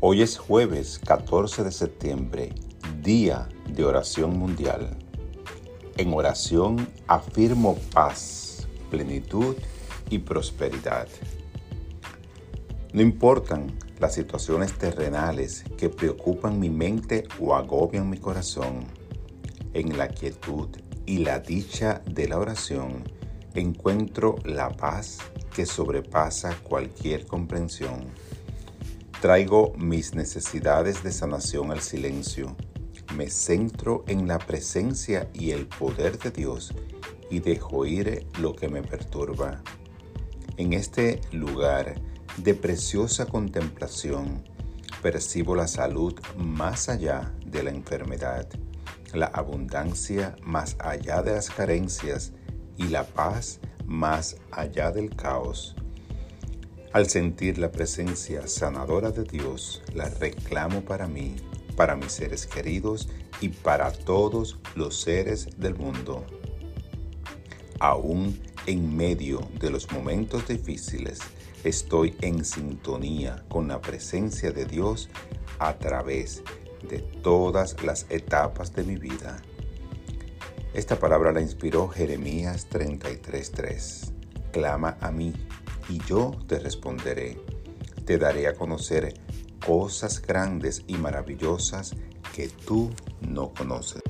Hoy es jueves 14 de septiembre, día de oración mundial. En oración afirmo paz, plenitud y prosperidad. No importan las situaciones terrenales que preocupan mi mente o agobian mi corazón. En la quietud y la dicha de la oración encuentro la paz que sobrepasa cualquier comprensión. Traigo mis necesidades de sanación al silencio. Me centro en la presencia y el poder de Dios y dejo ir lo que me perturba. En este lugar de preciosa contemplación percibo la salud más allá de la enfermedad, la abundancia más allá de las carencias y la paz más allá del caos. Al sentir la presencia sanadora de Dios, la reclamo para mí, para mis seres queridos y para todos los seres del mundo. Aún en medio de los momentos difíciles, estoy en sintonía con la presencia de Dios a través de todas las etapas de mi vida. Esta palabra la inspiró Jeremías 33:3. Clama a mí y yo te responderé. Te daré a conocer cosas grandes y maravillosas que tú no conoces.